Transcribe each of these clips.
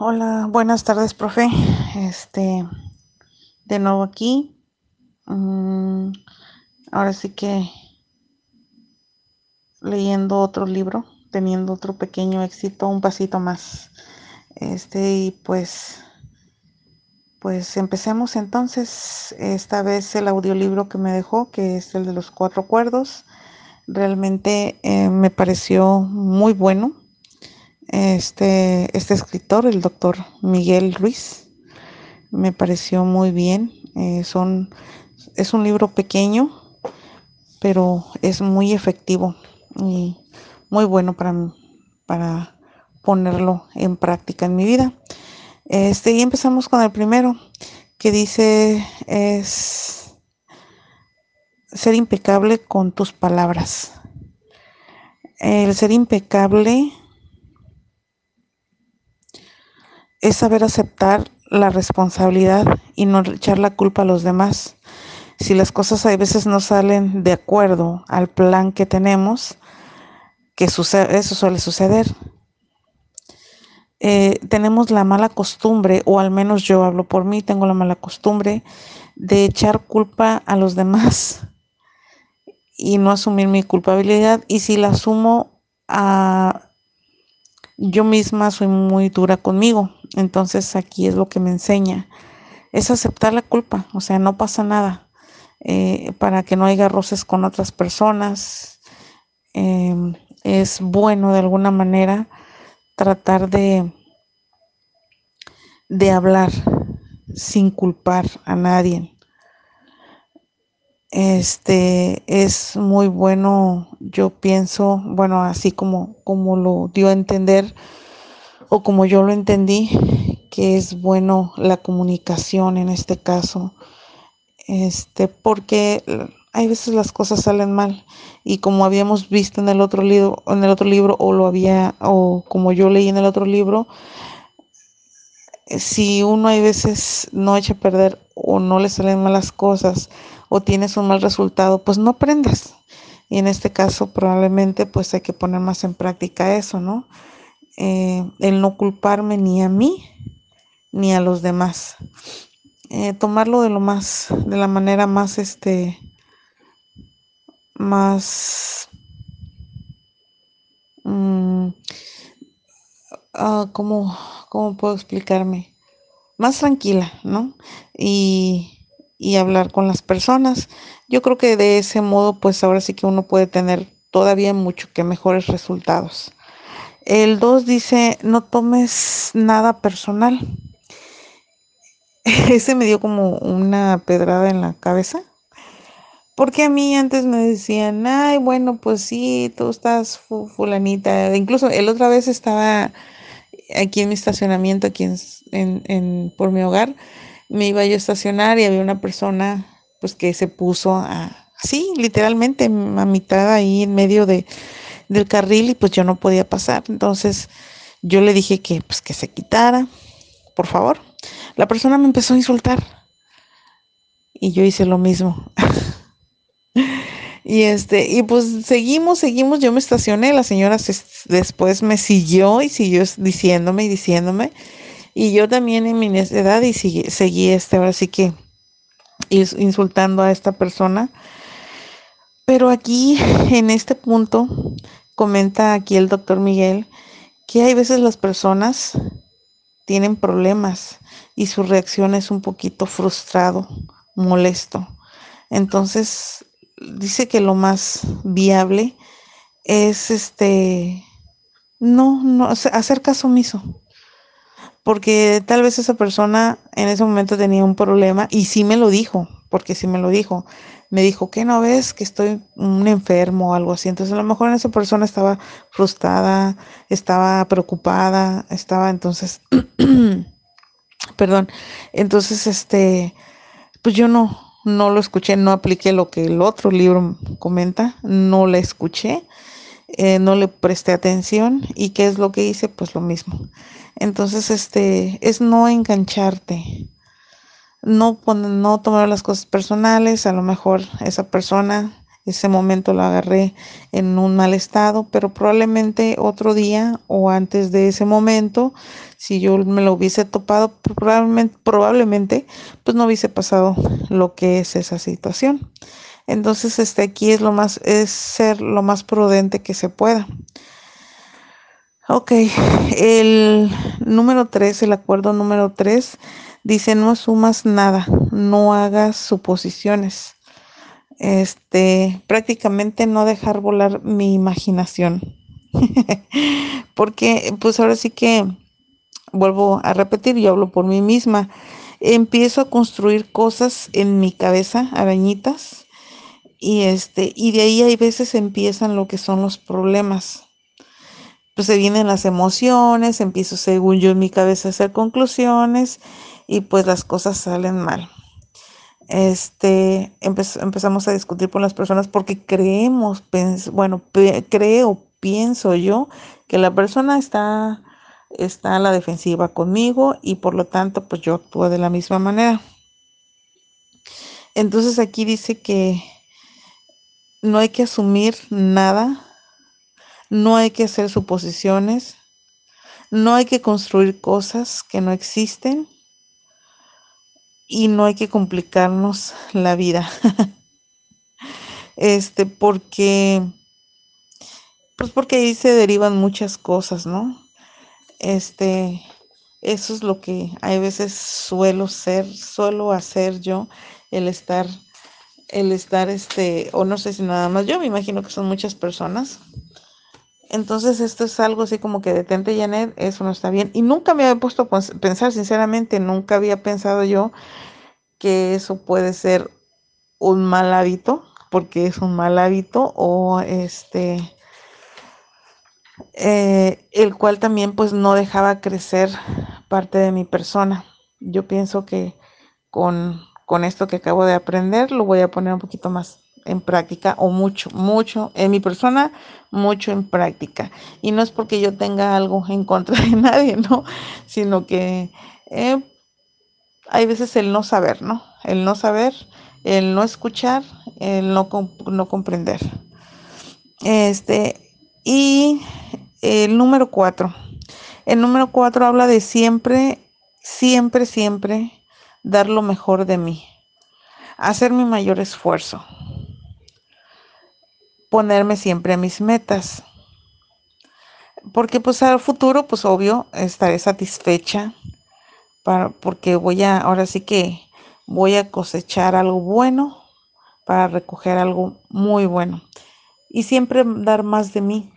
Hola, buenas tardes, profe. Este, de nuevo aquí. Mm, ahora sí que leyendo otro libro, teniendo otro pequeño éxito, un pasito más. Este, y pues, pues empecemos entonces. Esta vez el audiolibro que me dejó, que es el de los cuatro cuerdos, realmente eh, me pareció muy bueno este, este escritor, el doctor Miguel Ruiz. Me pareció muy bien. Eh, son, es un libro pequeño, pero es muy efectivo y muy bueno para, para ponerlo en práctica en mi vida. Este, y empezamos con el primero, que dice es ser impecable con tus palabras. El ser impecable es saber aceptar la responsabilidad y no echar la culpa a los demás. Si las cosas a veces no salen de acuerdo al plan que tenemos, que sucede, eso suele suceder. Eh, tenemos la mala costumbre, o al menos yo hablo por mí, tengo la mala costumbre de echar culpa a los demás y no asumir mi culpabilidad. Y si la asumo a yo misma soy muy dura conmigo. Entonces aquí es lo que me enseña. Es aceptar la culpa. O sea, no pasa nada. Eh, para que no haya roces con otras personas. Em, es bueno de alguna manera tratar de, de hablar sin culpar a nadie. Este es muy bueno, yo pienso, bueno, así como, como lo dio a entender o como yo lo entendí, que es bueno la comunicación en este caso, este, porque hay veces las cosas salen mal y como habíamos visto en el otro libro, en el otro libro o lo había o como yo leí en el otro libro, si uno hay veces no echa a perder o no le salen malas cosas o tienes un mal resultado, pues no aprendes. Y en este caso probablemente pues hay que poner más en práctica eso, ¿no? Eh, el no culparme ni a mí ni a los demás. Eh, tomarlo de lo más, de la manera más, este, más, um, ¿cómo, ¿cómo puedo explicarme? Más tranquila, ¿no? Y y hablar con las personas. Yo creo que de ese modo, pues ahora sí que uno puede tener todavía mucho que mejores resultados. El 2 dice, no tomes nada personal. Ese me dio como una pedrada en la cabeza. Porque a mí antes me decían, ay, bueno, pues sí, tú estás fulanita. Incluso el otra vez estaba aquí en mi estacionamiento, aquí en, en, por mi hogar, me iba yo a estacionar y había una persona pues que se puso a, así, literalmente a mitad ahí en medio de, del carril y pues yo no podía pasar. Entonces yo le dije que pues que se quitara, por favor. La persona me empezó a insultar y yo hice lo mismo. y este, y pues seguimos, seguimos, yo me estacioné, la señora después me siguió y siguió diciéndome y diciéndome. Y yo también en mi necedad y seguí, este, ahora sí que insultando a esta persona. Pero aquí, en este punto, comenta aquí el doctor Miguel que hay veces las personas tienen problemas y su reacción es un poquito frustrado, molesto. Entonces, dice que lo más viable es este, no, no, hacer caso omiso porque tal vez esa persona en ese momento tenía un problema y sí me lo dijo, porque sí me lo dijo. Me dijo, que no ves que estoy un enfermo o algo así? Entonces a lo mejor esa persona estaba frustrada, estaba preocupada, estaba entonces, perdón, entonces este, pues yo no, no lo escuché, no apliqué lo que el otro libro comenta, no la escuché, eh, no le presté atención y qué es lo que hice, pues lo mismo. Entonces, este, es no engancharte, no, no tomar las cosas personales, a lo mejor esa persona ese momento lo agarré en un mal estado, pero probablemente otro día o antes de ese momento, si yo me lo hubiese topado, probablemente, probablemente pues no hubiese pasado lo que es esa situación. Entonces, este aquí es lo más, es ser lo más prudente que se pueda. Ok, el número 3, el acuerdo número 3 dice no asumas nada, no hagas suposiciones. Este, prácticamente no dejar volar mi imaginación. Porque pues ahora sí que vuelvo a repetir, yo hablo por mí misma. Empiezo a construir cosas en mi cabeza, arañitas, y este, y de ahí hay veces empiezan lo que son los problemas pues se vienen las emociones, empiezo según yo en mi cabeza a hacer conclusiones y pues las cosas salen mal. Este, empezamos a discutir con las personas porque creemos, bueno, creo, pienso yo que la persona está, está a la defensiva conmigo y por lo tanto pues yo actúo de la misma manera. Entonces aquí dice que no hay que asumir nada no hay que hacer suposiciones, no hay que construir cosas que no existen y no hay que complicarnos la vida. este, porque, pues porque ahí se derivan muchas cosas, ¿no? Este, eso es lo que hay veces suelo ser, suelo hacer yo, el estar, el estar, este, o no sé si nada más, yo me imagino que son muchas personas entonces esto es algo así como que detente Janet, eso no está bien. Y nunca me había puesto a pensar, sinceramente, nunca había pensado yo que eso puede ser un mal hábito, porque es un mal hábito, o este, eh, el cual también pues no dejaba crecer parte de mi persona. Yo pienso que con, con esto que acabo de aprender lo voy a poner un poquito más en práctica o mucho, mucho en mi persona, mucho en práctica. Y no es porque yo tenga algo en contra de nadie, ¿no? Sino que eh, hay veces el no saber, ¿no? El no saber, el no escuchar, el no, no comprender. Este, y el número cuatro. El número cuatro habla de siempre, siempre, siempre dar lo mejor de mí. Hacer mi mayor esfuerzo ponerme siempre a mis metas. Porque pues al futuro, pues obvio, estaré satisfecha para, porque voy a, ahora sí que voy a cosechar algo bueno para recoger algo muy bueno. Y siempre dar más de mí.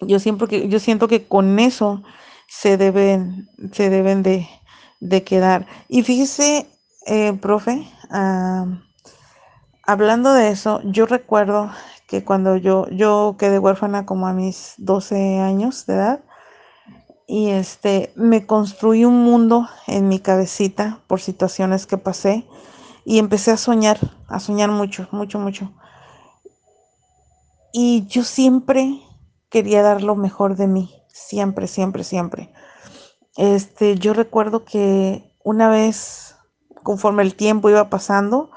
Yo siempre que, yo siento que con eso se deben, se deben de, quedar. Y fíjese, eh, profe, hablando de eso, yo recuerdo que cuando yo, yo quedé huérfana como a mis 12 años de edad y este, me construí un mundo en mi cabecita por situaciones que pasé y empecé a soñar, a soñar mucho, mucho, mucho. Y yo siempre quería dar lo mejor de mí, siempre, siempre, siempre. Este, yo recuerdo que una vez, conforme el tiempo iba pasando,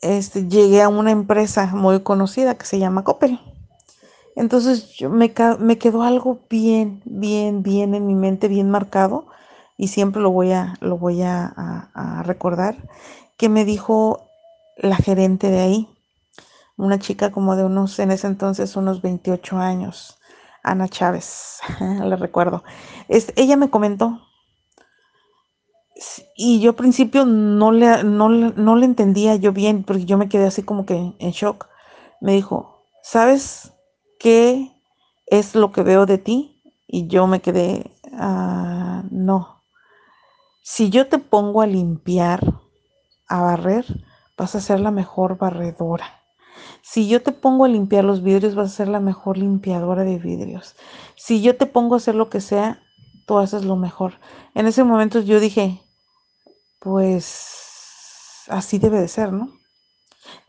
este, llegué a una empresa muy conocida que se llama Coppel. Entonces yo, me, me, quedó algo bien, bien, bien en mi mente, bien marcado, y siempre lo voy, a, lo voy a, recordar, que me dijo la gerente de ahí, una chica como de unos, en ese entonces, unos 28 años, Ana Chávez, la recuerdo. Es, ella me comentó, y yo al principio no le, no, no le entendía yo bien, porque yo me quedé así como que en shock. Me dijo, ¿sabes qué es lo que veo de ti? Y yo me quedé, ah, no. Si yo te pongo a limpiar, a barrer, vas a ser la mejor barredora. Si yo te pongo a limpiar los vidrios, vas a ser la mejor limpiadora de vidrios. Si yo te pongo a hacer lo que sea, tú haces lo mejor. En ese momento yo dije, pues así debe de ser, ¿no?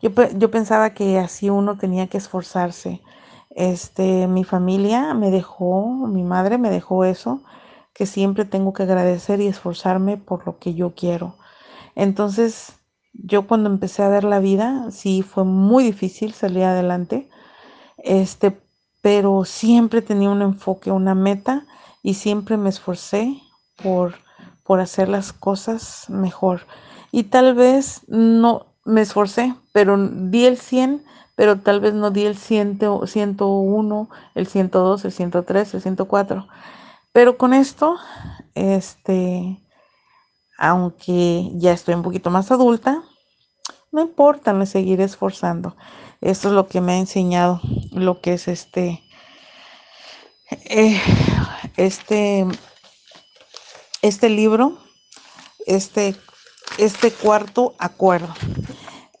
Yo, yo, pensaba que así uno tenía que esforzarse. Este, mi familia me dejó, mi madre me dejó eso, que siempre tengo que agradecer y esforzarme por lo que yo quiero. Entonces, Yo cuando empecé a ver la vida, sí fue muy difícil salir adelante, este, pero siempre tenía un enfoque, una meta y siempre me esforcé por, por hacer las cosas mejor. Y tal vez no me esforcé, pero di el 100, pero tal vez no di el 100, 101, el 102, el 103, el 104. Pero con esto, este, aunque ya estoy un poquito más adulta, no importa, me seguiré esforzando. Esto es lo que me ha enseñado lo que es este, eh, este, este libro, este, este cuarto acuerdo.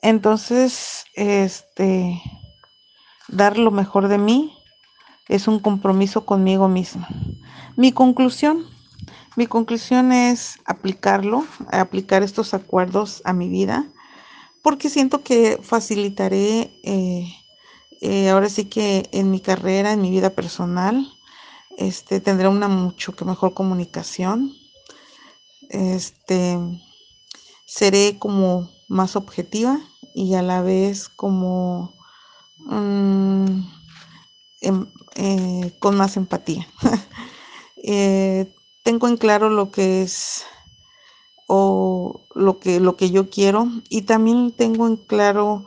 Entonces, este, dar lo mejor de mí es un compromiso conmigo misma. Mi conclusión, mi conclusión es aplicarlo, aplicar estos acuerdos a mi vida, porque siento que facilitaré eh, eh, ahora sí que en mi carrera, en mi vida personal, este, tendré una mucho que mejor comunicación. Este, seré como más objetiva y a la vez como mm, em, eh, con más empatía. tengo en claro lo que es o lo que, lo que yo quiero y también tengo en claro,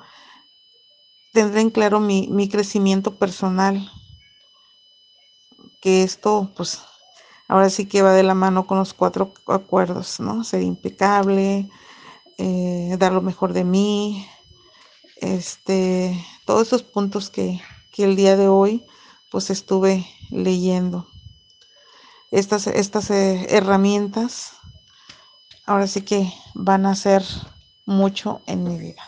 tendré en claro mi, mi crecimiento personal, que esto pues ahora sí que va de la mano con los cuatro acuerdos, ¿no? Ser impecable, eh, dar lo mejor de mí, este, todos esos puntos que, que el día de hoy pues estuve leyendo estas, estas eh, herramientas ahora sí que van a hacer mucho en mi vida.